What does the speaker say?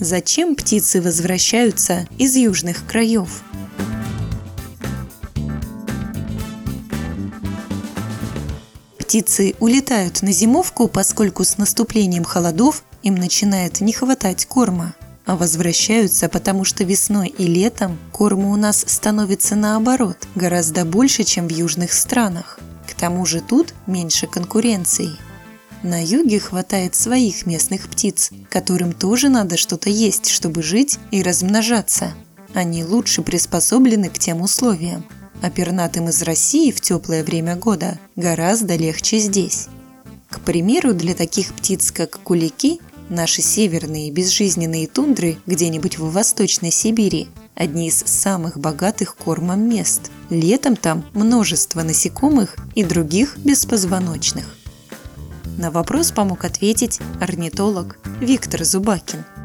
Зачем птицы возвращаются из южных краев? Птицы улетают на зимовку, поскольку с наступлением холодов им начинает не хватать корма. А возвращаются, потому что весной и летом корма у нас становится наоборот, гораздо больше, чем в южных странах. К тому же тут меньше конкуренции. На юге хватает своих местных птиц, которым тоже надо что-то есть, чтобы жить и размножаться. Они лучше приспособлены к тем условиям. А пернатым из России в теплое время года гораздо легче здесь. К примеру, для таких птиц, как кулики, Наши северные безжизненные тундры где-нибудь в Восточной Сибири – одни из самых богатых кормом мест. Летом там множество насекомых и других беспозвоночных. На вопрос помог ответить орнитолог Виктор Зубакин –